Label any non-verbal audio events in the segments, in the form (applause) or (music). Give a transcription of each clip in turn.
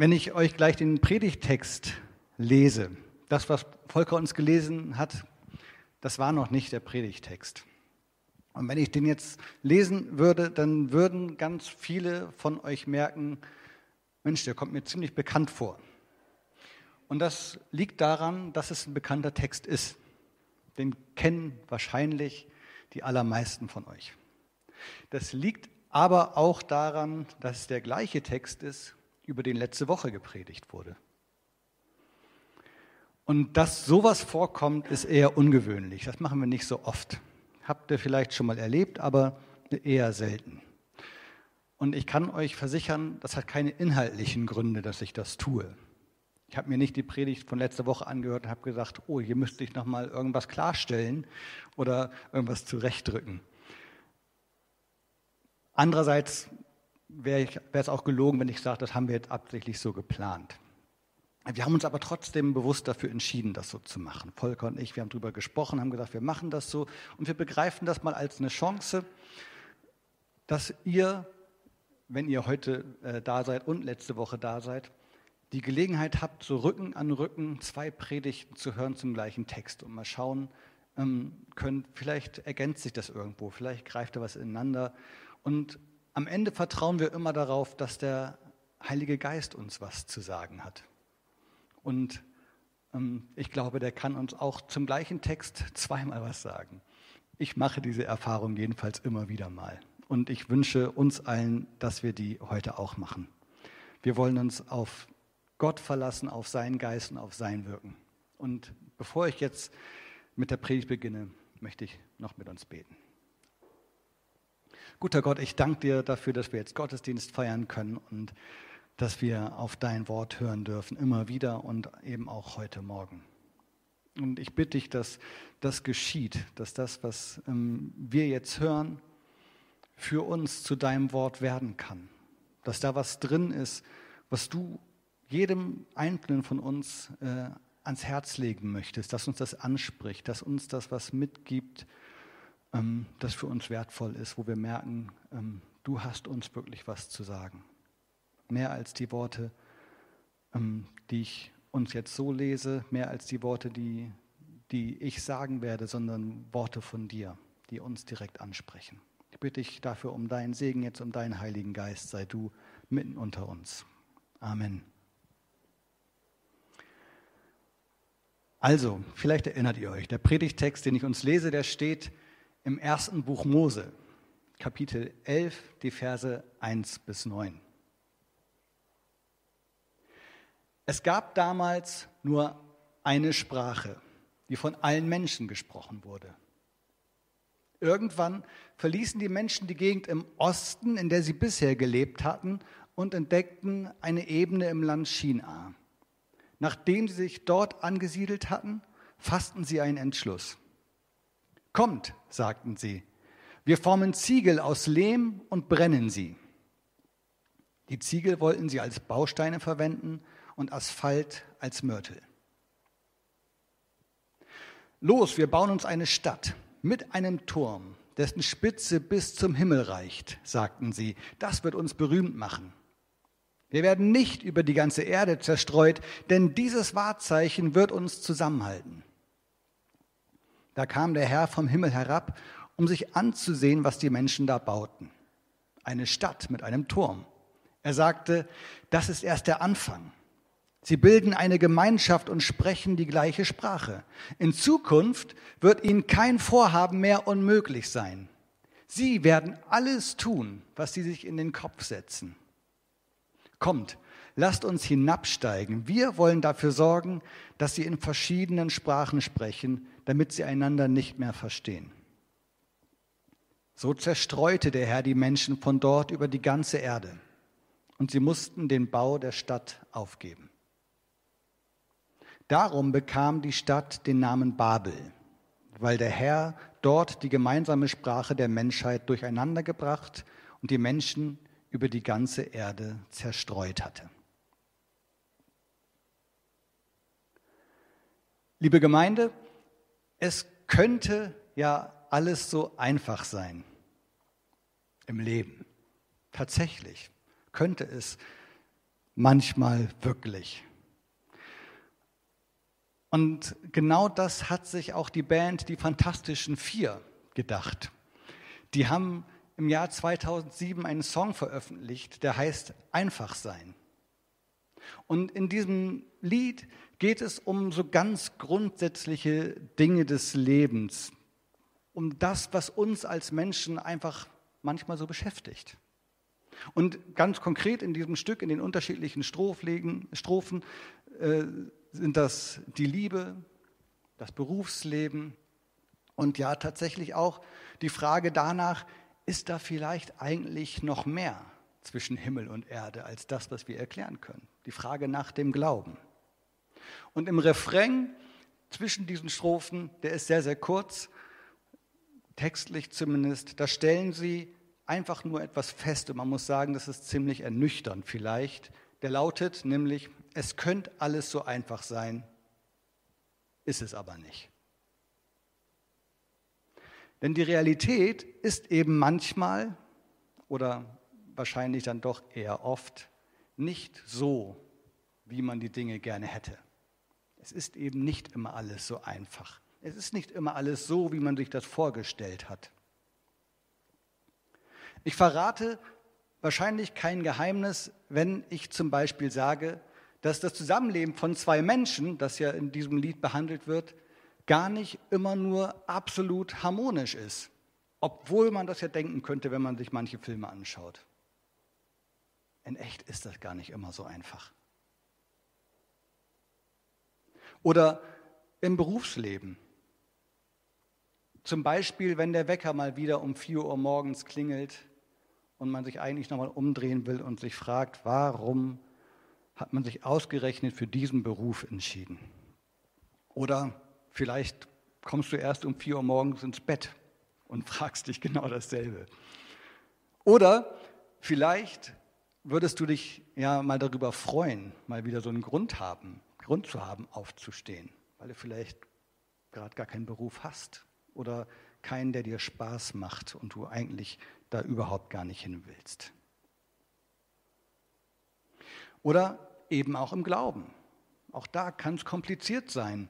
Wenn ich euch gleich den Predigtext lese, das, was Volker uns gelesen hat, das war noch nicht der Predigtext. Und wenn ich den jetzt lesen würde, dann würden ganz viele von euch merken, Mensch, der kommt mir ziemlich bekannt vor. Und das liegt daran, dass es ein bekannter Text ist. Den kennen wahrscheinlich die allermeisten von euch. Das liegt aber auch daran, dass es der gleiche Text ist, über den letzte Woche gepredigt wurde. Und dass sowas vorkommt, ist eher ungewöhnlich. Das machen wir nicht so oft. Habt ihr vielleicht schon mal erlebt, aber eher selten. Und ich kann euch versichern, das hat keine inhaltlichen Gründe, dass ich das tue. Ich habe mir nicht die Predigt von letzter Woche angehört und habe gesagt, oh, hier müsste ich noch mal irgendwas klarstellen oder irgendwas zurechtdrücken. Andererseits wäre es auch gelogen, wenn ich sage, das haben wir jetzt absichtlich so geplant. Wir haben uns aber trotzdem bewusst dafür entschieden, das so zu machen. Volker und ich, wir haben darüber gesprochen, haben gesagt, wir machen das so und wir begreifen das mal als eine Chance, dass ihr, wenn ihr heute äh, da seid und letzte Woche da seid, die Gelegenheit habt, so Rücken an Rücken zwei Predigten zu hören zum gleichen Text und mal schauen ähm, können, vielleicht ergänzt sich das irgendwo, vielleicht greift da was ineinander. Und am Ende vertrauen wir immer darauf, dass der Heilige Geist uns was zu sagen hat. Und ähm, ich glaube, der kann uns auch zum gleichen Text zweimal was sagen. Ich mache diese Erfahrung jedenfalls immer wieder mal. Und ich wünsche uns allen, dass wir die heute auch machen. Wir wollen uns auf Gott verlassen, auf seinen Geist und auf sein Wirken. Und bevor ich jetzt mit der Predigt beginne, möchte ich noch mit uns beten. Guter Gott, ich danke dir dafür, dass wir jetzt Gottesdienst feiern können und dass wir auf dein Wort hören dürfen, immer wieder und eben auch heute Morgen. Und ich bitte dich, dass das geschieht, dass das, was ähm, wir jetzt hören, für uns zu deinem Wort werden kann. Dass da was drin ist, was du jedem Einzelnen von uns äh, ans Herz legen möchtest, dass uns das anspricht, dass uns das was mitgibt, ähm, das für uns wertvoll ist, wo wir merken, ähm, du hast uns wirklich was zu sagen. Mehr als die Worte, ähm, die ich uns jetzt so lese, mehr als die Worte, die, die ich sagen werde, sondern Worte von dir, die uns direkt ansprechen. Ich bitte dich dafür um deinen Segen jetzt, um deinen Heiligen Geist, sei du mitten unter uns. Amen. Also, vielleicht erinnert ihr euch, der Predigtext, den ich uns lese, der steht im ersten Buch Mose, Kapitel 11, die Verse 1 bis 9. Es gab damals nur eine Sprache, die von allen Menschen gesprochen wurde. Irgendwann verließen die Menschen die Gegend im Osten, in der sie bisher gelebt hatten, und entdeckten eine Ebene im Land China. Nachdem sie sich dort angesiedelt hatten, fassten sie einen Entschluss. Kommt, sagten sie, wir formen Ziegel aus Lehm und brennen sie. Die Ziegel wollten sie als Bausteine verwenden und Asphalt als Mörtel. Los, wir bauen uns eine Stadt mit einem Turm, dessen Spitze bis zum Himmel reicht, sagten sie. Das wird uns berühmt machen. Wir werden nicht über die ganze Erde zerstreut, denn dieses Wahrzeichen wird uns zusammenhalten. Da kam der Herr vom Himmel herab, um sich anzusehen, was die Menschen da bauten. Eine Stadt mit einem Turm. Er sagte, das ist erst der Anfang. Sie bilden eine Gemeinschaft und sprechen die gleiche Sprache. In Zukunft wird ihnen kein Vorhaben mehr unmöglich sein. Sie werden alles tun, was sie sich in den Kopf setzen. Kommt, lasst uns hinabsteigen. Wir wollen dafür sorgen, dass sie in verschiedenen Sprachen sprechen, damit sie einander nicht mehr verstehen. So zerstreute der Herr die Menschen von dort über die ganze Erde und sie mussten den Bau der Stadt aufgeben. Darum bekam die Stadt den Namen Babel, weil der Herr dort die gemeinsame Sprache der Menschheit durcheinandergebracht und die Menschen über die ganze Erde zerstreut hatte. Liebe Gemeinde, es könnte ja alles so einfach sein im Leben. Tatsächlich könnte es manchmal wirklich. Und genau das hat sich auch die Band Die Fantastischen Vier gedacht. Die haben im Jahr 2007 einen Song veröffentlicht, der heißt Einfach sein. Und in diesem Lied geht es um so ganz grundsätzliche Dinge des Lebens, um das, was uns als Menschen einfach manchmal so beschäftigt. Und ganz konkret in diesem Stück, in den unterschiedlichen Strophen, äh, sind das die Liebe, das Berufsleben und ja tatsächlich auch die Frage danach, ist da vielleicht eigentlich noch mehr zwischen Himmel und Erde als das, was wir erklären können? Die Frage nach dem Glauben. Und im Refrain zwischen diesen Strophen, der ist sehr, sehr kurz, textlich zumindest, da stellen sie einfach nur etwas fest und man muss sagen, das ist ziemlich ernüchternd vielleicht. Der lautet nämlich, es könnte alles so einfach sein, ist es aber nicht. Denn die Realität ist eben manchmal oder wahrscheinlich dann doch eher oft nicht so, wie man die Dinge gerne hätte. Es ist eben nicht immer alles so einfach. Es ist nicht immer alles so, wie man sich das vorgestellt hat. Ich verrate wahrscheinlich kein Geheimnis, wenn ich zum Beispiel sage, dass das Zusammenleben von zwei Menschen, das ja in diesem Lied behandelt wird, gar nicht immer nur absolut harmonisch ist. Obwohl man das ja denken könnte, wenn man sich manche Filme anschaut. In echt ist das gar nicht immer so einfach. Oder im Berufsleben. Zum Beispiel, wenn der Wecker mal wieder um 4 Uhr morgens klingelt und man sich eigentlich nochmal umdrehen will und sich fragt, warum hat man sich ausgerechnet für diesen Beruf entschieden? Oder vielleicht kommst du erst um 4 Uhr morgens ins Bett und (laughs) fragst dich genau dasselbe. Oder vielleicht würdest du dich ja mal darüber freuen, mal wieder so einen Grund haben, Grund zu haben, aufzustehen, weil du vielleicht gerade gar keinen Beruf hast oder keinen, der dir Spaß macht und du eigentlich da überhaupt gar nicht hin willst. Oder eben auch im Glauben. Auch da kann es kompliziert sein.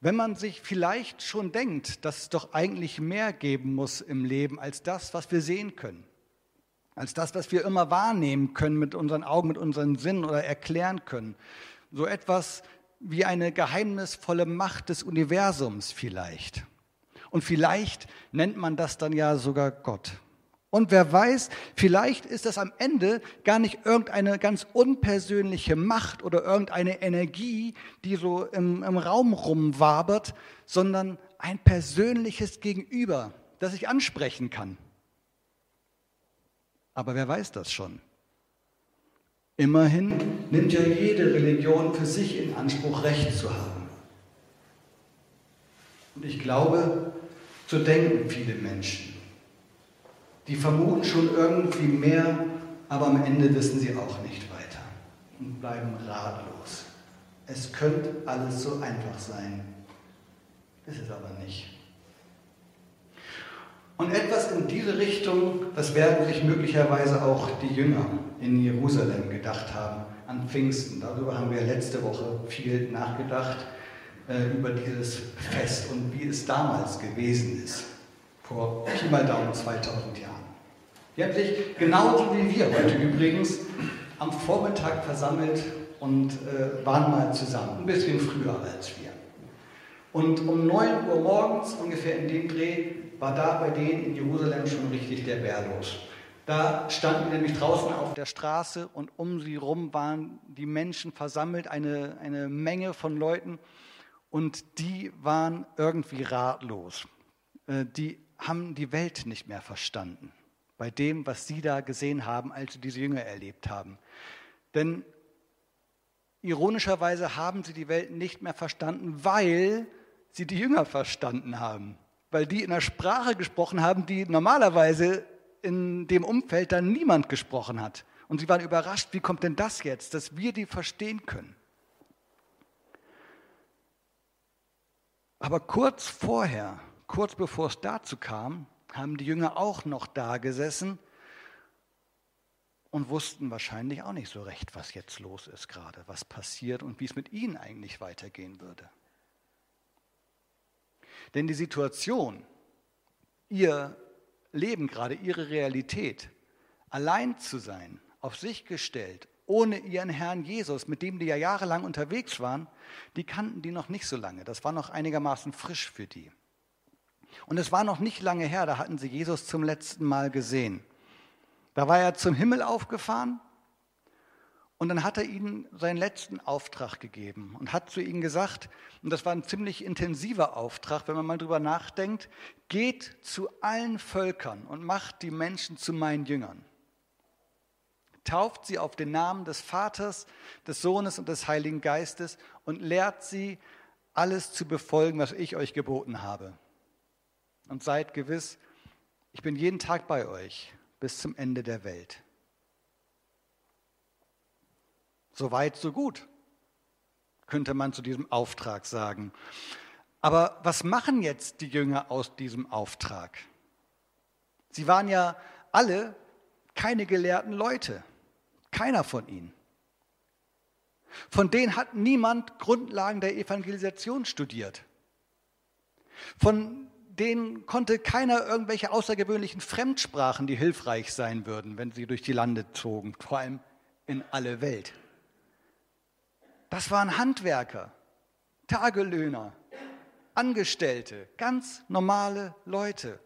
Wenn man sich vielleicht schon denkt, dass es doch eigentlich mehr geben muss im Leben als das, was wir sehen können, als das, was wir immer wahrnehmen können mit unseren Augen, mit unseren Sinnen oder erklären können. So etwas wie eine geheimnisvolle Macht des Universums vielleicht. Und vielleicht nennt man das dann ja sogar Gott. Und wer weiß, vielleicht ist das am Ende gar nicht irgendeine ganz unpersönliche Macht oder irgendeine Energie, die so im, im Raum rumwabert, sondern ein persönliches Gegenüber, das ich ansprechen kann. Aber wer weiß das schon? Immerhin nimmt ja jede Religion für sich in Anspruch, Recht zu haben. Und ich glaube, so denken viele Menschen. Die vermuten schon irgendwie mehr, aber am Ende wissen sie auch nicht weiter und bleiben ratlos. Es könnte alles so einfach sein, ist es aber nicht. Und etwas in diese Richtung, das werden sich möglicherweise auch die Jünger in Jerusalem gedacht haben an Pfingsten. Darüber haben wir letzte Woche viel nachgedacht, äh, über dieses Fest und wie es damals gewesen ist, vor Pi mal Daumen 2000 Jahren. Die haben sich genauso wie wir heute übrigens am Vormittag versammelt und äh, waren mal zusammen, ein bisschen früher als wir. Und um 9 Uhr morgens, ungefähr in dem Dreh, war da bei denen in Jerusalem schon richtig der Bär los. Da standen nämlich draußen auf der Straße und um sie rum waren die Menschen versammelt, eine, eine Menge von Leuten und die waren irgendwie ratlos. Äh, die haben die Welt nicht mehr verstanden bei dem, was sie da gesehen haben, als sie diese Jünger erlebt haben. Denn ironischerweise haben sie die Welt nicht mehr verstanden, weil sie die Jünger verstanden haben. Weil die in einer Sprache gesprochen haben, die normalerweise in dem Umfeld dann niemand gesprochen hat. Und sie waren überrascht, wie kommt denn das jetzt, dass wir die verstehen können. Aber kurz vorher, kurz bevor es dazu kam, haben die Jünger auch noch da gesessen und wussten wahrscheinlich auch nicht so recht, was jetzt los ist gerade, was passiert und wie es mit ihnen eigentlich weitergehen würde. Denn die Situation, ihr Leben gerade, ihre Realität, allein zu sein, auf sich gestellt, ohne ihren Herrn Jesus, mit dem die ja jahrelang unterwegs waren, die kannten die noch nicht so lange. Das war noch einigermaßen frisch für die. Und es war noch nicht lange her, da hatten sie Jesus zum letzten Mal gesehen. Da war er zum Himmel aufgefahren und dann hat er ihnen seinen letzten Auftrag gegeben und hat zu ihnen gesagt, und das war ein ziemlich intensiver Auftrag, wenn man mal drüber nachdenkt, geht zu allen Völkern und macht die Menschen zu meinen Jüngern. Tauft sie auf den Namen des Vaters, des Sohnes und des Heiligen Geistes und lehrt sie, alles zu befolgen, was ich euch geboten habe. Und seid gewiss, ich bin jeden Tag bei euch bis zum Ende der Welt. So weit, so gut, könnte man zu diesem Auftrag sagen. Aber was machen jetzt die Jünger aus diesem Auftrag? Sie waren ja alle keine gelehrten Leute, keiner von ihnen. Von denen hat niemand Grundlagen der Evangelisation studiert. Von denen konnte keiner irgendwelche außergewöhnlichen Fremdsprachen, die hilfreich sein würden, wenn sie durch die Lande zogen, vor allem in alle Welt. Das waren Handwerker, Tagelöhner, Angestellte, ganz normale Leute.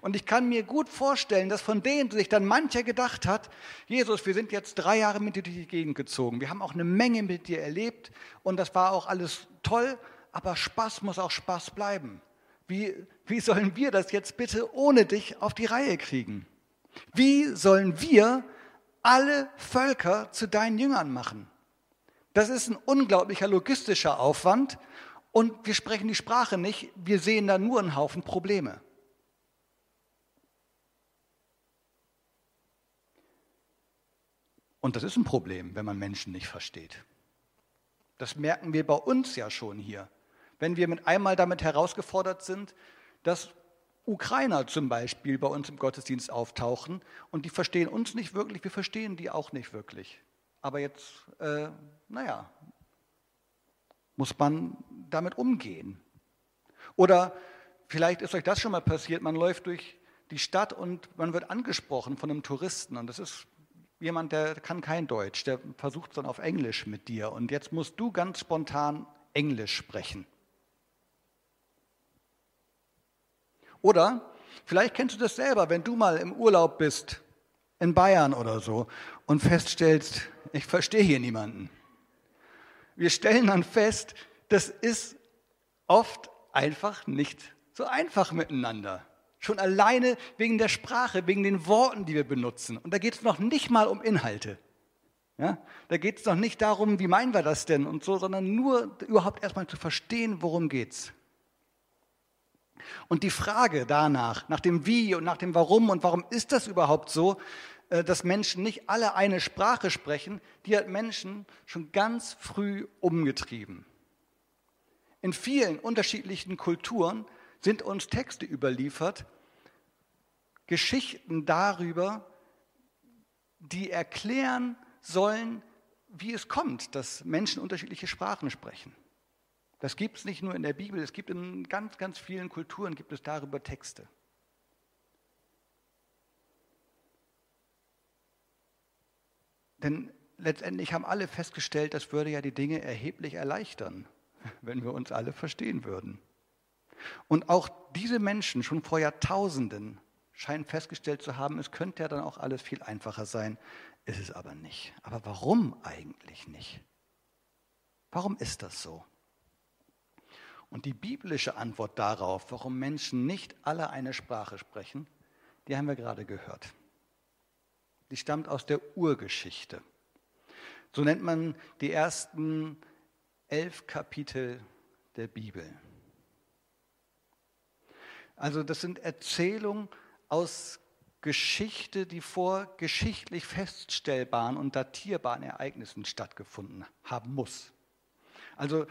Und ich kann mir gut vorstellen, dass von denen sich dann mancher gedacht hat, Jesus, wir sind jetzt drei Jahre mit dir durch die Gegend gezogen. Wir haben auch eine Menge mit dir erlebt und das war auch alles toll, aber Spaß muss auch Spaß bleiben. Wie, wie sollen wir das jetzt bitte ohne dich auf die Reihe kriegen? Wie sollen wir alle Völker zu deinen Jüngern machen? Das ist ein unglaublicher logistischer Aufwand und wir sprechen die Sprache nicht, wir sehen da nur einen Haufen Probleme. Und das ist ein Problem, wenn man Menschen nicht versteht. Das merken wir bei uns ja schon hier wenn wir mit einmal damit herausgefordert sind, dass Ukrainer zum Beispiel bei uns im Gottesdienst auftauchen und die verstehen uns nicht wirklich, wir verstehen die auch nicht wirklich. Aber jetzt, äh, naja, muss man damit umgehen. Oder vielleicht ist euch das schon mal passiert, man läuft durch die Stadt und man wird angesprochen von einem Touristen und das ist jemand, der kann kein Deutsch, der versucht es dann auf Englisch mit dir und jetzt musst du ganz spontan Englisch sprechen. Oder vielleicht kennst du das selber, wenn du mal im Urlaub bist, in Bayern oder so, und feststellst, ich verstehe hier niemanden. Wir stellen dann fest, das ist oft einfach nicht so einfach miteinander. Schon alleine wegen der Sprache, wegen den Worten, die wir benutzen. Und da geht es noch nicht mal um Inhalte. Ja? Da geht es noch nicht darum, wie meinen wir das denn und so, sondern nur überhaupt erstmal zu verstehen, worum geht's. Und die Frage danach, nach dem Wie und nach dem Warum und warum ist das überhaupt so, äh, dass Menschen nicht alle eine Sprache sprechen, die hat Menschen schon ganz früh umgetrieben. In vielen unterschiedlichen Kulturen sind uns Texte überliefert, Geschichten darüber, die erklären sollen, wie es kommt, dass Menschen unterschiedliche Sprachen sprechen. Das gibt es nicht nur in der Bibel, es gibt in ganz, ganz vielen Kulturen gibt es darüber Texte. Denn letztendlich haben alle festgestellt, das würde ja die Dinge erheblich erleichtern, (laughs) wenn wir uns alle verstehen würden. Und auch diese Menschen schon vor Jahrtausenden scheinen festgestellt zu haben, es könnte ja dann auch alles viel einfacher sein, ist es aber nicht. Aber warum eigentlich nicht? Warum ist das so? Und die biblische Antwort darauf, warum Menschen nicht alle eine Sprache sprechen, die haben wir gerade gehört. Die stammt aus der Urgeschichte. So nennt man die ersten elf Kapitel der Bibel. Also das sind Erzählungen aus Geschichte, die vor geschichtlich feststellbaren und datierbaren Ereignissen stattgefunden haben muss. Also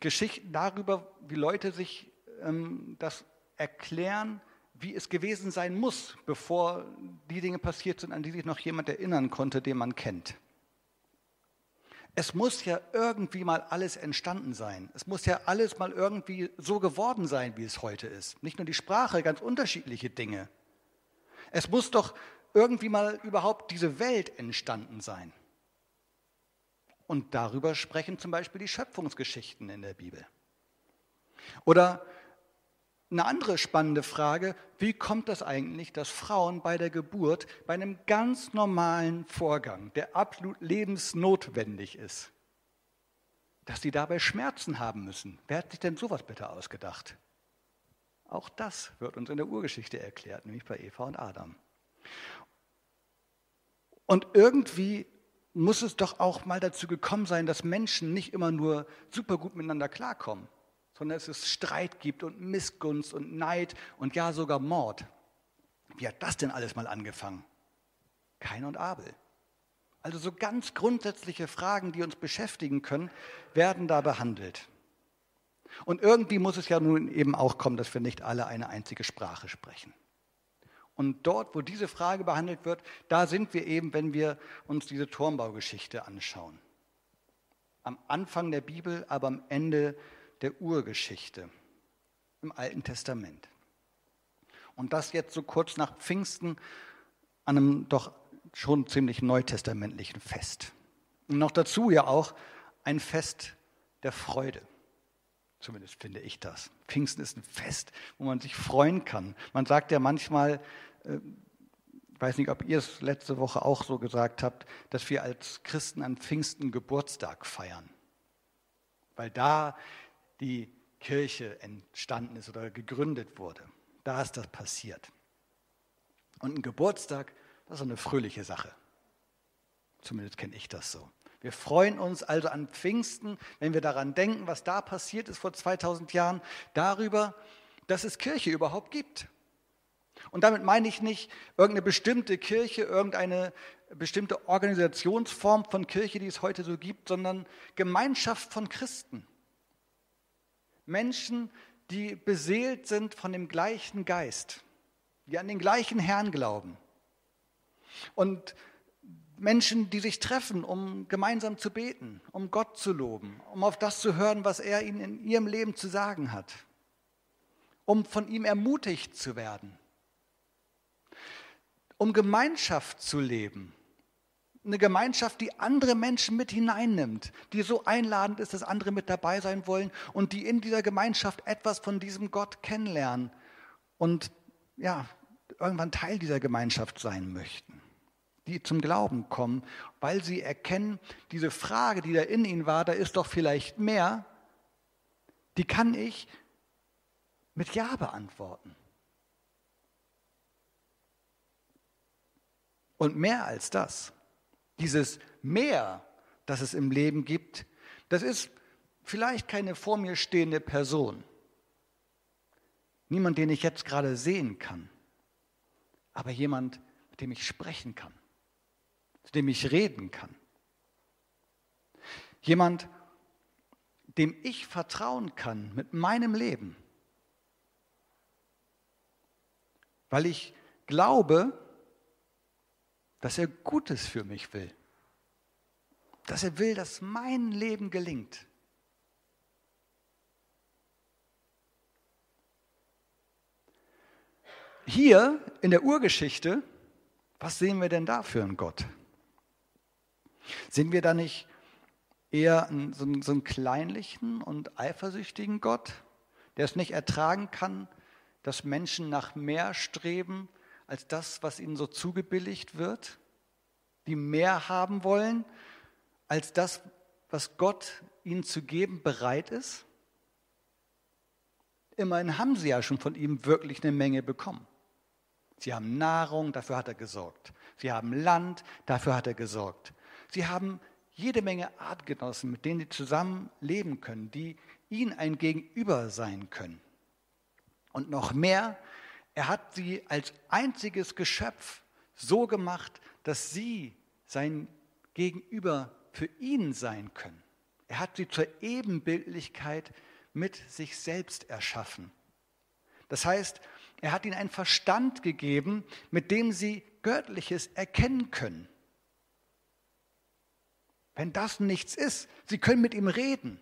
Geschichten darüber, wie Leute sich ähm, das erklären, wie es gewesen sein muss, bevor die Dinge passiert sind, an die sich noch jemand erinnern konnte, den man kennt. Es muss ja irgendwie mal alles entstanden sein. Es muss ja alles mal irgendwie so geworden sein, wie es heute ist. Nicht nur die Sprache, ganz unterschiedliche Dinge. Es muss doch irgendwie mal überhaupt diese Welt entstanden sein. Und darüber sprechen zum Beispiel die Schöpfungsgeschichten in der Bibel. Oder eine andere spannende Frage, wie kommt das eigentlich, dass Frauen bei der Geburt, bei einem ganz normalen Vorgang, der absolut lebensnotwendig ist, dass sie dabei Schmerzen haben müssen? Wer hat sich denn sowas bitte ausgedacht? Auch das wird uns in der Urgeschichte erklärt, nämlich bei Eva und Adam. Und irgendwie muss es doch auch mal dazu gekommen sein, dass Menschen nicht immer nur super gut miteinander klarkommen sondern dass es Streit gibt und Missgunst und Neid und ja sogar Mord. Wie hat das denn alles mal angefangen? Kain und Abel. Also so ganz grundsätzliche Fragen, die uns beschäftigen können, werden da behandelt. Und irgendwie muss es ja nun eben auch kommen, dass wir nicht alle eine einzige Sprache sprechen. Und dort, wo diese Frage behandelt wird, da sind wir eben, wenn wir uns diese Turmbaugeschichte anschauen. Am Anfang der Bibel, aber am Ende der Urgeschichte im Alten Testament. Und das jetzt so kurz nach Pfingsten an einem doch schon ziemlich neutestamentlichen Fest. Und noch dazu ja auch ein Fest der Freude. Zumindest finde ich das. Pfingsten ist ein Fest, wo man sich freuen kann. Man sagt ja manchmal, äh, ich weiß nicht, ob ihr es letzte Woche auch so gesagt habt, dass wir als Christen an Pfingsten Geburtstag feiern. Weil da die Kirche entstanden ist oder gegründet wurde. Da ist das passiert. Und ein Geburtstag, das ist eine fröhliche Sache. Zumindest kenne ich das so. Wir freuen uns also an Pfingsten, wenn wir daran denken, was da passiert ist vor 2000 Jahren, darüber, dass es Kirche überhaupt gibt. Und damit meine ich nicht irgendeine bestimmte Kirche, irgendeine bestimmte Organisationsform von Kirche, die es heute so gibt, sondern Gemeinschaft von Christen. Menschen, die beseelt sind von dem gleichen Geist, die an den gleichen Herrn glauben. Und Menschen, die sich treffen, um gemeinsam zu beten, um Gott zu loben, um auf das zu hören, was er ihnen in ihrem Leben zu sagen hat, um von ihm ermutigt zu werden, um Gemeinschaft zu leben, eine Gemeinschaft, die andere Menschen mit hineinnimmt, die so einladend ist, dass andere mit dabei sein wollen und die in dieser Gemeinschaft etwas von diesem Gott kennenlernen und ja, irgendwann Teil dieser Gemeinschaft sein möchten, die zum Glauben kommen, weil sie erkennen, diese Frage, die da in ihnen war, da ist doch vielleicht mehr, die kann ich mit Ja beantworten. Und mehr als das, dieses Mehr, das es im Leben gibt, das ist vielleicht keine vor mir stehende Person. Niemand, den ich jetzt gerade sehen kann, aber jemand, mit dem ich sprechen kann, mit dem ich reden kann. Jemand, dem ich vertrauen kann mit meinem Leben, weil ich glaube, dass er Gutes für mich will. Dass er will, dass mein Leben gelingt. Hier in der Urgeschichte, was sehen wir denn da für einen Gott? Sehen wir da nicht eher einen, so, einen, so einen kleinlichen und eifersüchtigen Gott, der es nicht ertragen kann, dass Menschen nach mehr streben, als das, was ihnen so zugebilligt wird, die mehr haben wollen als das, was Gott ihnen zu geben bereit ist? Immerhin haben sie ja schon von ihm wirklich eine Menge bekommen. Sie haben Nahrung, dafür hat er gesorgt. Sie haben Land, dafür hat er gesorgt. Sie haben jede Menge Artgenossen, mit denen sie zusammen leben können, die ihnen ein Gegenüber sein können. Und noch mehr, er hat sie als einziges Geschöpf so gemacht, dass sie sein Gegenüber für ihn sein können. Er hat sie zur Ebenbildlichkeit mit sich selbst erschaffen. Das heißt, Er hat ihnen einen Verstand gegeben, mit dem sie Göttliches erkennen können. Wenn das nichts ist, sie können mit ihm reden.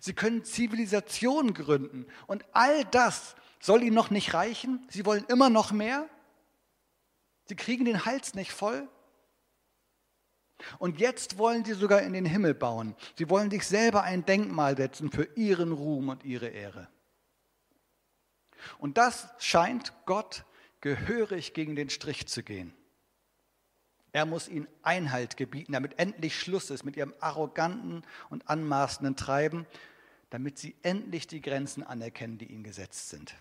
Sie können Zivilisationen gründen. Und all das soll ihnen noch nicht reichen. Sie wollen immer noch mehr. Sie kriegen den Hals nicht voll. Und jetzt wollen sie sogar in den Himmel bauen. Sie wollen sich selber ein Denkmal setzen für ihren Ruhm und ihre Ehre. Und das scheint Gott gehörig gegen den Strich zu gehen. Er muss ihnen Einhalt gebieten, damit endlich Schluss ist mit ihrem arroganten und anmaßenden Treiben, damit sie endlich die Grenzen anerkennen, die ihnen gesetzt sind.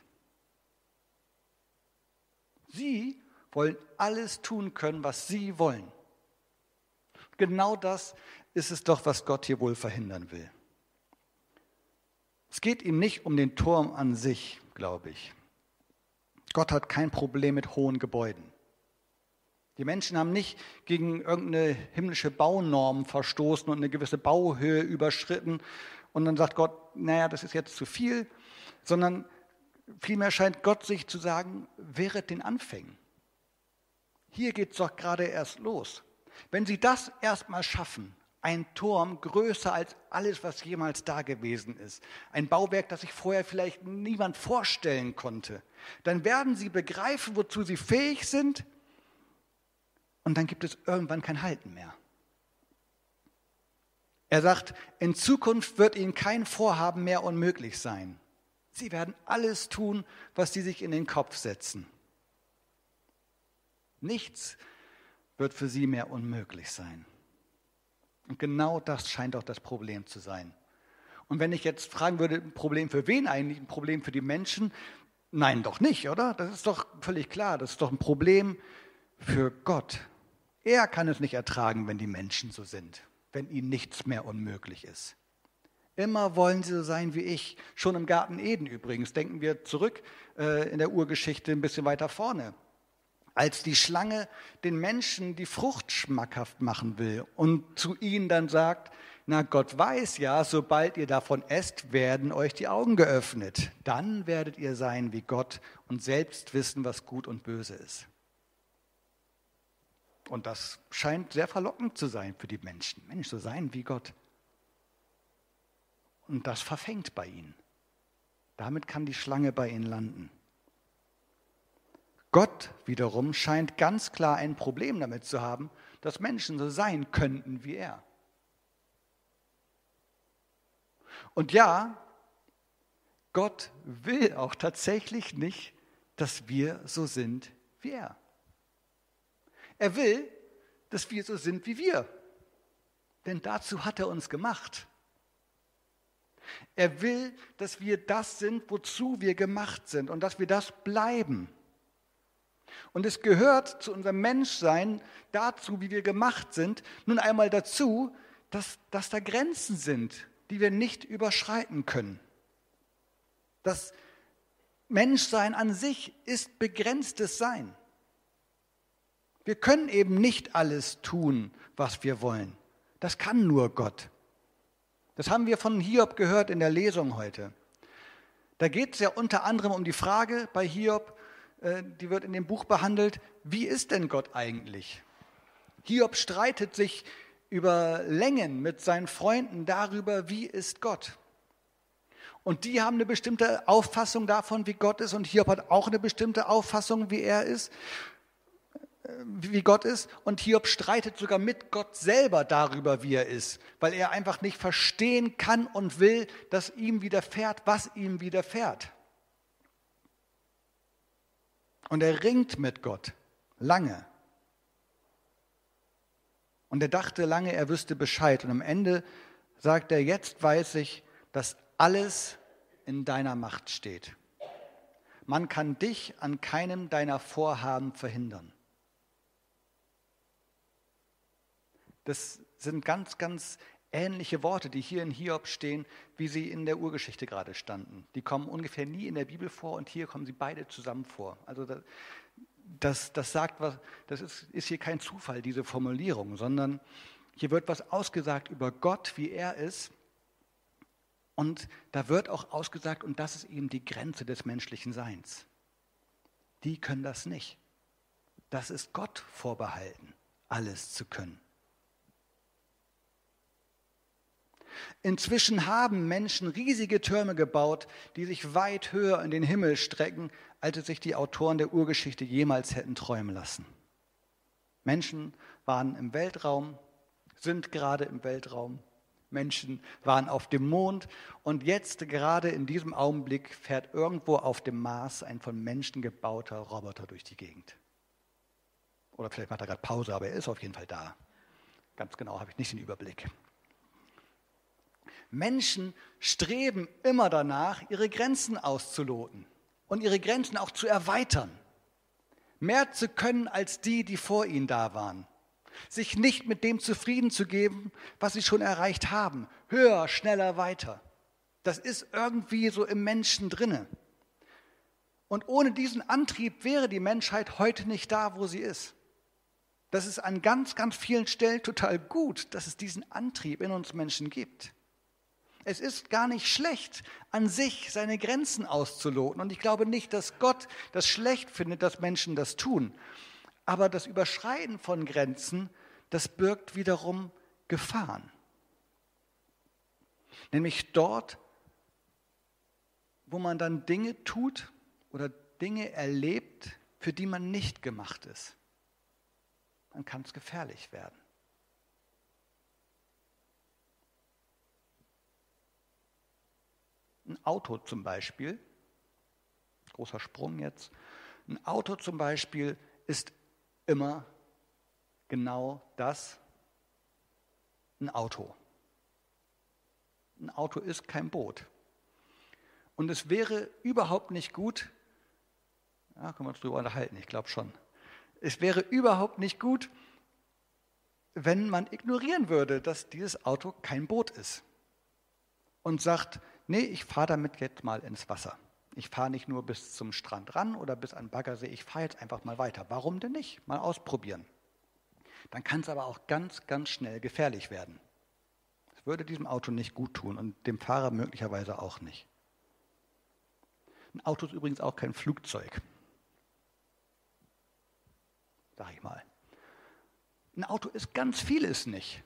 Sie wollen alles tun können, was sie wollen. Genau das ist es doch, was Gott hier wohl verhindern will. Es geht ihm nicht um den Turm an sich, glaube ich. Gott hat kein Problem mit hohen Gebäuden. Die Menschen haben nicht gegen irgendeine himmlische Baunorm verstoßen und eine gewisse Bauhöhe überschritten und dann sagt Gott, naja, das ist jetzt zu viel, sondern vielmehr scheint Gott sich zu sagen, wehret den Anfängen. Hier geht es doch gerade erst los. Wenn Sie das erstmal schaffen, ein Turm größer als alles, was jemals da gewesen ist, ein Bauwerk, das sich vorher vielleicht niemand vorstellen konnte, dann werden Sie begreifen, wozu Sie fähig sind und dann gibt es irgendwann kein Halten mehr. Er sagt, in Zukunft wird ihnen kein Vorhaben mehr unmöglich sein. Sie werden alles tun, was sie sich in den Kopf setzen. Nichts wird für sie mehr unmöglich sein. Und genau das scheint auch das Problem zu sein. Und wenn ich jetzt fragen würde, ein Problem für wen eigentlich? Ein Problem für die Menschen? Nein, doch nicht, oder? Das ist doch völlig klar. Das ist doch ein Problem für Gott. Er kann es nicht ertragen, wenn die Menschen so sind, wenn ihnen nichts mehr unmöglich ist. Immer wollen sie so sein wie ich. Schon im Garten Eden übrigens. Denken wir zurück äh, in der Urgeschichte ein bisschen weiter vorne. Als die Schlange den Menschen die Frucht schmackhaft machen will und zu ihnen dann sagt, na Gott weiß ja, sobald ihr davon esst, werden euch die Augen geöffnet. Dann werdet ihr sein wie Gott und selbst wissen, was gut und böse ist. Und das scheint sehr verlockend zu sein für die Menschen. Mensch, so sein wie Gott. Und das verfängt bei ihnen. Damit kann die Schlange bei ihnen landen. Gott wiederum scheint ganz klar ein Problem damit zu haben, dass Menschen so sein könnten wie er. Und ja, Gott will auch tatsächlich nicht, dass wir so sind wie er. Er will, dass wir so sind wie wir. Denn dazu hat er uns gemacht. Er will, dass wir das sind, wozu wir gemacht sind und dass wir das bleiben. Und es gehört zu unserem Menschsein, dazu, wie wir gemacht sind, nun einmal dazu, dass, dass da Grenzen sind, die wir nicht überschreiten können. Das Menschsein an sich ist begrenztes Sein. Wir können eben nicht alles tun, was wir wollen. Das kann nur Gott. Das haben wir von Hiob gehört in der Lesung heute. Da geht es ja unter anderem um die Frage bei Hiob, äh, die wird in dem Buch behandelt, wie ist denn Gott eigentlich? Hiob streitet sich über Längen mit seinen Freunden darüber, wie ist Gott. Und die haben eine bestimmte Auffassung davon, wie Gott ist. Und Hiob hat auch eine bestimmte Auffassung, wie er ist wie Gott ist und Hiob streitet sogar mit Gott selber darüber, wie er ist, weil er einfach nicht verstehen kann und will, dass ihm widerfährt, was ihm widerfährt. Und er ringt mit Gott lange. Und er dachte lange, er wüsste Bescheid. Und am Ende sagt er, jetzt weiß ich, dass alles in deiner Macht steht. Man kann dich an keinem deiner Vorhaben verhindern. Das sind ganz, ganz ähnliche Worte, die hier in Hiob stehen, wie sie in der Urgeschichte gerade standen. Die kommen ungefähr nie in der Bibel vor und hier kommen sie beide zusammen vor. Also das, das sagt was, das ist, ist hier kein Zufall, diese Formulierung, sondern hier wird was ausgesagt über Gott, wie er ist. Und da wird auch ausgesagt, und das ist eben die Grenze des menschlichen Seins. die können das nicht. Das ist Gott vorbehalten, alles zu können. Inzwischen haben Menschen riesige Türme gebaut, die sich weit höher in den Himmel strecken, als es sich die Autoren der Urgeschichte jemals hätten träumen lassen. Menschen waren im Weltraum, sind gerade im Weltraum. Menschen waren auf dem Mond und jetzt gerade in diesem Augenblick fährt irgendwo auf dem Mars ein von Menschen gebauter Roboter durch die Gegend. Oder vielleicht macht er gerade Pause, aber er ist auf jeden Fall da. Ganz genau habe ich nicht den Überblick. Menschen streben immer danach, ihre Grenzen auszuloten und ihre Grenzen auch zu erweitern. Mehr zu können als die, die vor ihnen da waren. Sich nicht mit dem zufrieden zu geben, was sie schon erreicht haben. Höher, schneller, weiter. Das ist irgendwie so im Menschen drinne. Und ohne diesen Antrieb wäre die Menschheit heute nicht da, wo sie ist. Das ist an ganz, ganz vielen Stellen total gut, dass es diesen Antrieb in uns Menschen gibt. Es ist gar nicht schlecht, an sich seine Grenzen auszuloten. Und ich glaube nicht, dass Gott das schlecht findet, dass Menschen das tun. Aber das Überschreiten von Grenzen, das birgt wiederum Gefahren. Nämlich dort, wo man dann Dinge tut oder Dinge erlebt, für die man nicht gemacht ist. Dann kann es gefährlich werden. Ein Auto zum Beispiel, großer Sprung jetzt, ein Auto zum Beispiel ist immer genau das, ein Auto. Ein Auto ist kein Boot. Und es wäre überhaupt nicht gut, ja, können wir uns darüber unterhalten, ich glaube schon. Es wäre überhaupt nicht gut, wenn man ignorieren würde, dass dieses Auto kein Boot ist. Und sagt, nee, ich fahre damit jetzt mal ins Wasser. Ich fahre nicht nur bis zum Strand ran oder bis an Baggersee, ich fahre jetzt einfach mal weiter. Warum denn nicht? Mal ausprobieren. Dann kann es aber auch ganz, ganz schnell gefährlich werden. Es würde diesem Auto nicht gut tun und dem Fahrer möglicherweise auch nicht. Ein Auto ist übrigens auch kein Flugzeug. Sag ich mal. Ein Auto ist ganz vieles nicht.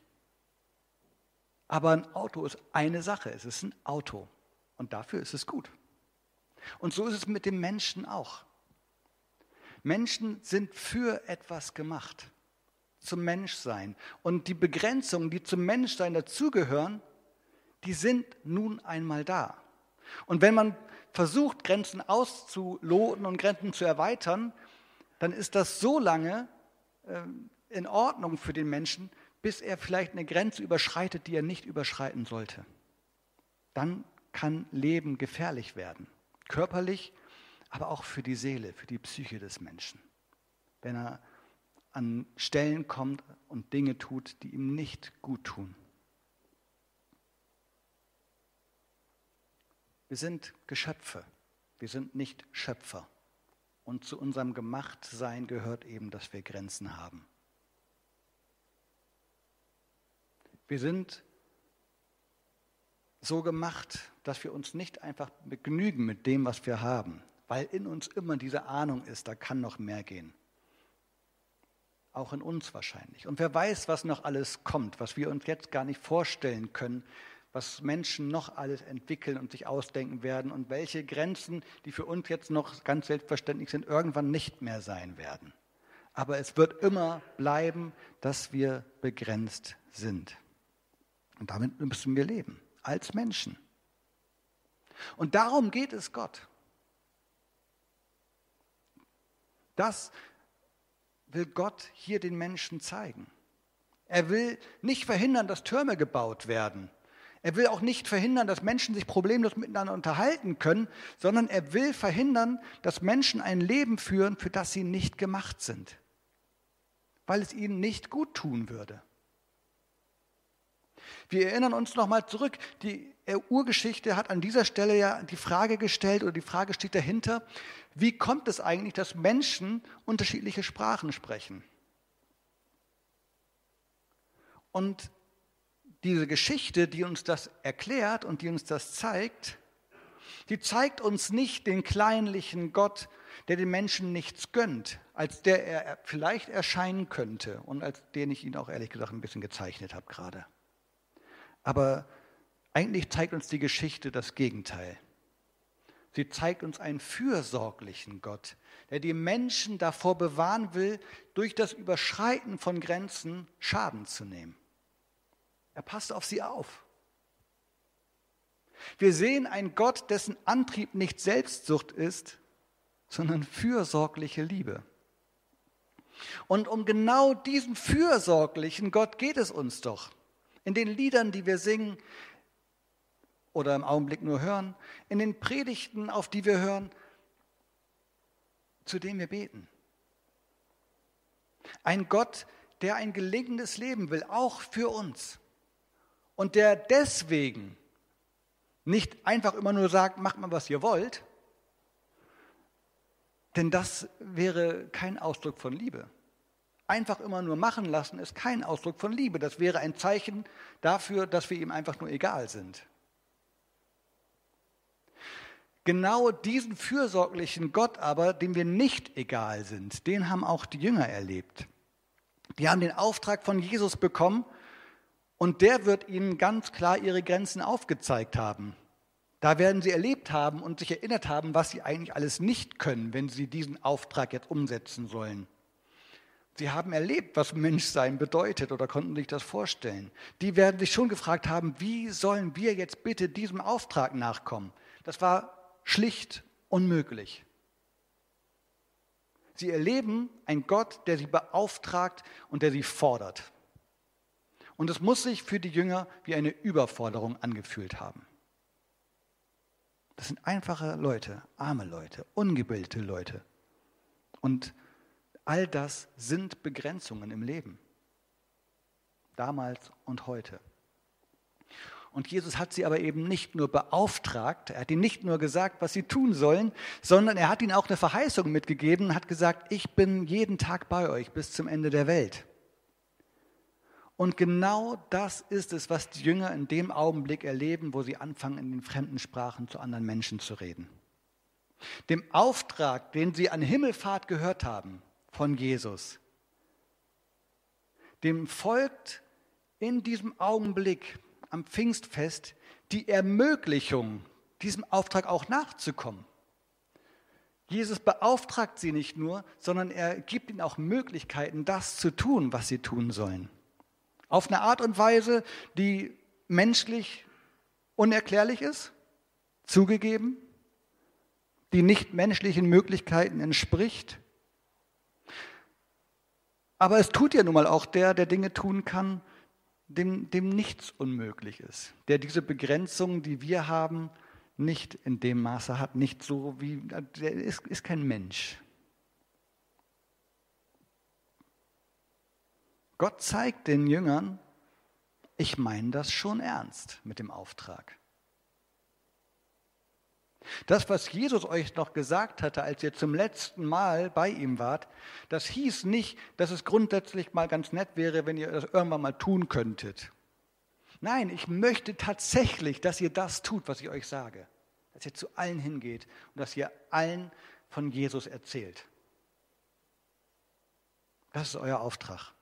Aber ein Auto ist eine Sache, es ist ein Auto und dafür ist es gut. Und so ist es mit dem Menschen auch. Menschen sind für etwas gemacht, zum Menschsein. Und die Begrenzungen, die zum Menschsein dazugehören, die sind nun einmal da. Und wenn man versucht, Grenzen auszuloten und Grenzen zu erweitern, dann ist das so lange äh, in Ordnung für den Menschen, bis er vielleicht eine Grenze überschreitet, die er nicht überschreiten sollte. Dann kann Leben gefährlich werden, körperlich, aber auch für die Seele, für die Psyche des Menschen, wenn er an Stellen kommt und Dinge tut, die ihm nicht gut tun. Wir sind Geschöpfe, wir sind nicht Schöpfer. Und zu unserem Gemachtsein gehört eben, dass wir Grenzen haben. Wir sind so gemacht, dass wir uns nicht einfach begnügen mit dem, was wir haben, weil in uns immer diese Ahnung ist, da kann noch mehr gehen. Auch in uns wahrscheinlich. Und wer weiß, was noch alles kommt, was wir uns jetzt gar nicht vorstellen können, was Menschen noch alles entwickeln und sich ausdenken werden und welche Grenzen, die für uns jetzt noch ganz selbstverständlich sind, irgendwann nicht mehr sein werden. Aber es wird immer bleiben, dass wir begrenzt sind. Und damit müssen wir leben, als Menschen. Und darum geht es Gott. Das will Gott hier den Menschen zeigen. Er will nicht verhindern, dass Türme gebaut werden. Er will auch nicht verhindern, dass Menschen sich problemlos miteinander unterhalten können, sondern er will verhindern, dass Menschen ein Leben führen, für das sie nicht gemacht sind, weil es ihnen nicht gut tun würde. Wir erinnern uns nochmal zurück, die Urgeschichte hat an dieser Stelle ja die Frage gestellt oder die Frage steht dahinter, wie kommt es eigentlich, dass Menschen unterschiedliche Sprachen sprechen? Und diese Geschichte, die uns das erklärt und die uns das zeigt, die zeigt uns nicht den kleinlichen Gott, der den Menschen nichts gönnt, als der er vielleicht erscheinen könnte und als den ich ihn auch ehrlich gesagt ein bisschen gezeichnet habe gerade. Aber eigentlich zeigt uns die Geschichte das Gegenteil. Sie zeigt uns einen fürsorglichen Gott, der die Menschen davor bewahren will, durch das Überschreiten von Grenzen Schaden zu nehmen. Er passt auf sie auf. Wir sehen einen Gott, dessen Antrieb nicht Selbstsucht ist, sondern fürsorgliche Liebe. Und um genau diesen fürsorglichen Gott geht es uns doch. In den Liedern, die wir singen oder im Augenblick nur hören, in den Predigten, auf die wir hören, zu dem wir beten. Ein Gott, der ein gelingendes Leben will, auch für uns. Und der deswegen nicht einfach immer nur sagt, macht mal, was ihr wollt, denn das wäre kein Ausdruck von Liebe. Einfach immer nur machen lassen ist kein Ausdruck von Liebe. Das wäre ein Zeichen dafür, dass wir ihm einfach nur egal sind. Genau diesen fürsorglichen Gott aber, dem wir nicht egal sind, den haben auch die Jünger erlebt. Die haben den Auftrag von Jesus bekommen und der wird ihnen ganz klar ihre Grenzen aufgezeigt haben. Da werden sie erlebt haben und sich erinnert haben, was sie eigentlich alles nicht können, wenn sie diesen Auftrag jetzt umsetzen sollen. Sie haben erlebt, was Menschsein bedeutet oder konnten sich das vorstellen. Die werden sich schon gefragt haben, wie sollen wir jetzt bitte diesem Auftrag nachkommen? Das war schlicht unmöglich. Sie erleben einen Gott, der sie beauftragt und der sie fordert. Und es muss sich für die Jünger wie eine Überforderung angefühlt haben. Das sind einfache Leute, arme Leute, ungebildete Leute. Und all das sind Begrenzungen im Leben. Damals und heute. Und Jesus hat sie aber eben nicht nur beauftragt, er hat ihnen nicht nur gesagt, was sie tun sollen, sondern er hat ihnen auch eine Verheißung mitgegeben und hat gesagt, ich bin jeden Tag bei euch bis zum Ende der Welt. Und genau das ist es, was die Jünger in dem Augenblick erleben, wo sie anfangen, in den fremden Sprachen zu anderen Menschen zu reden. Dem Auftrag, den sie an Himmelfahrt gehört haben von Jesus, dem folgt in diesem Augenblick am Pfingstfest die Ermöglichung, diesem Auftrag auch nachzukommen. Jesus beauftragt sie nicht nur, sondern er gibt ihnen auch Möglichkeiten, das zu tun, was sie tun sollen. Auf eine Art und Weise, die menschlich unerklärlich ist, zugegeben, die nicht menschlichen Möglichkeiten entspricht. Aber es tut ja nun mal auch der, der Dinge tun kann, dem, dem nichts unmöglich ist, der diese Begrenzungen, die wir haben, nicht in dem Maße hat, nicht so wie, der ist, ist kein Mensch. Gott zeigt den Jüngern, ich meine das schon ernst mit dem Auftrag. Das, was Jesus euch noch gesagt hatte, als ihr zum letzten Mal bei ihm wart, das hieß nicht, dass es grundsätzlich mal ganz nett wäre, wenn ihr das irgendwann mal tun könntet. Nein, ich möchte tatsächlich, dass ihr das tut, was ich euch sage. Dass ihr zu allen hingeht und dass ihr allen von Jesus erzählt. Das ist euer Auftrag.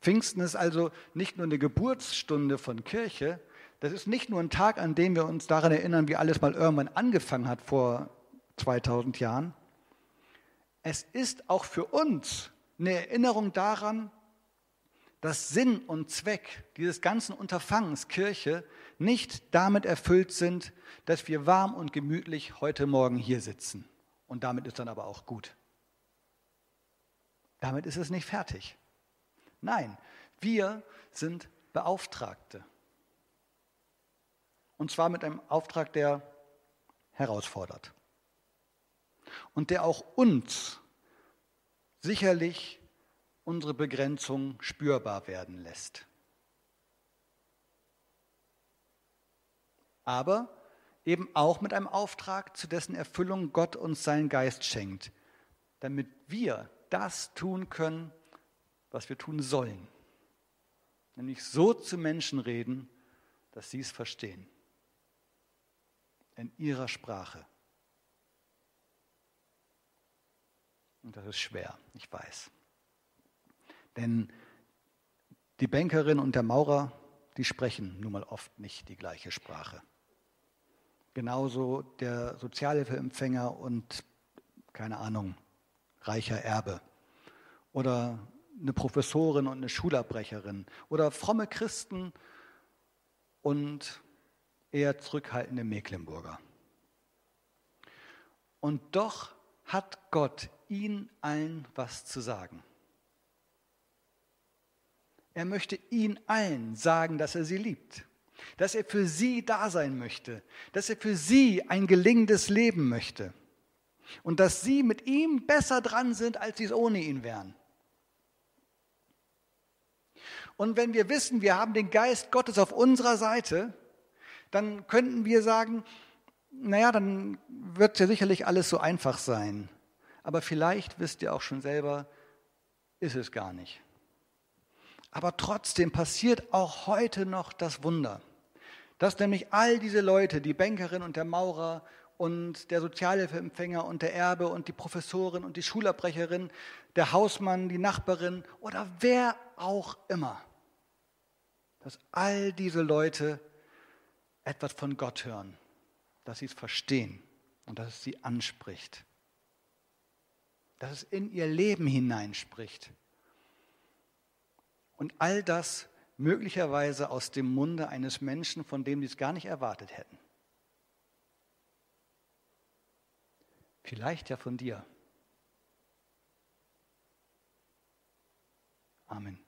Pfingsten ist also nicht nur eine Geburtsstunde von Kirche, das ist nicht nur ein Tag, an dem wir uns daran erinnern, wie alles mal irgendwann angefangen hat vor 2000 Jahren. Es ist auch für uns eine Erinnerung daran, dass Sinn und Zweck dieses ganzen Unterfangens Kirche nicht damit erfüllt sind, dass wir warm und gemütlich heute Morgen hier sitzen. Und damit ist dann aber auch gut. Damit ist es nicht fertig. Nein, wir sind Beauftragte. Und zwar mit einem Auftrag, der herausfordert. Und der auch uns sicherlich unsere Begrenzung spürbar werden lässt. Aber eben auch mit einem Auftrag, zu dessen Erfüllung Gott uns seinen Geist schenkt, damit wir das tun können, was wir tun sollen. Nämlich so zu Menschen reden, dass sie es verstehen in ihrer Sprache. Und das ist schwer, ich weiß. Denn die Bankerin und der Maurer, die sprechen nun mal oft nicht die gleiche Sprache. Genauso der Sozialhilfeempfänger und, keine Ahnung, reicher Erbe. Oder eine Professorin und eine Schulabbrecherin. Oder fromme Christen und eher zurückhaltende Mecklenburger. Und doch hat Gott ihnen allen was zu sagen. Er möchte ihnen allen sagen, dass er sie liebt, dass er für sie da sein möchte, dass er für sie ein gelingendes Leben möchte und dass sie mit ihm besser dran sind, als sie es ohne ihn wären. Und wenn wir wissen, wir haben den Geist Gottes auf unserer Seite, dann könnten wir sagen, naja, dann wird ja sicherlich alles so einfach sein. Aber vielleicht wisst ihr auch schon selber, ist es gar nicht. Aber trotzdem passiert auch heute noch das Wunder, dass nämlich all diese Leute, die Bankerin und der Maurer und der Sozialhilfeempfänger und der Erbe und die Professorin und die Schulabbrecherin, der Hausmann, die Nachbarin oder wer auch immer, dass all diese Leute etwas von Gott hören, dass sie es verstehen und dass es sie anspricht, dass es in ihr Leben hineinspricht und all das möglicherweise aus dem Munde eines Menschen, von dem sie es gar nicht erwartet hätten. Vielleicht ja von dir. Amen.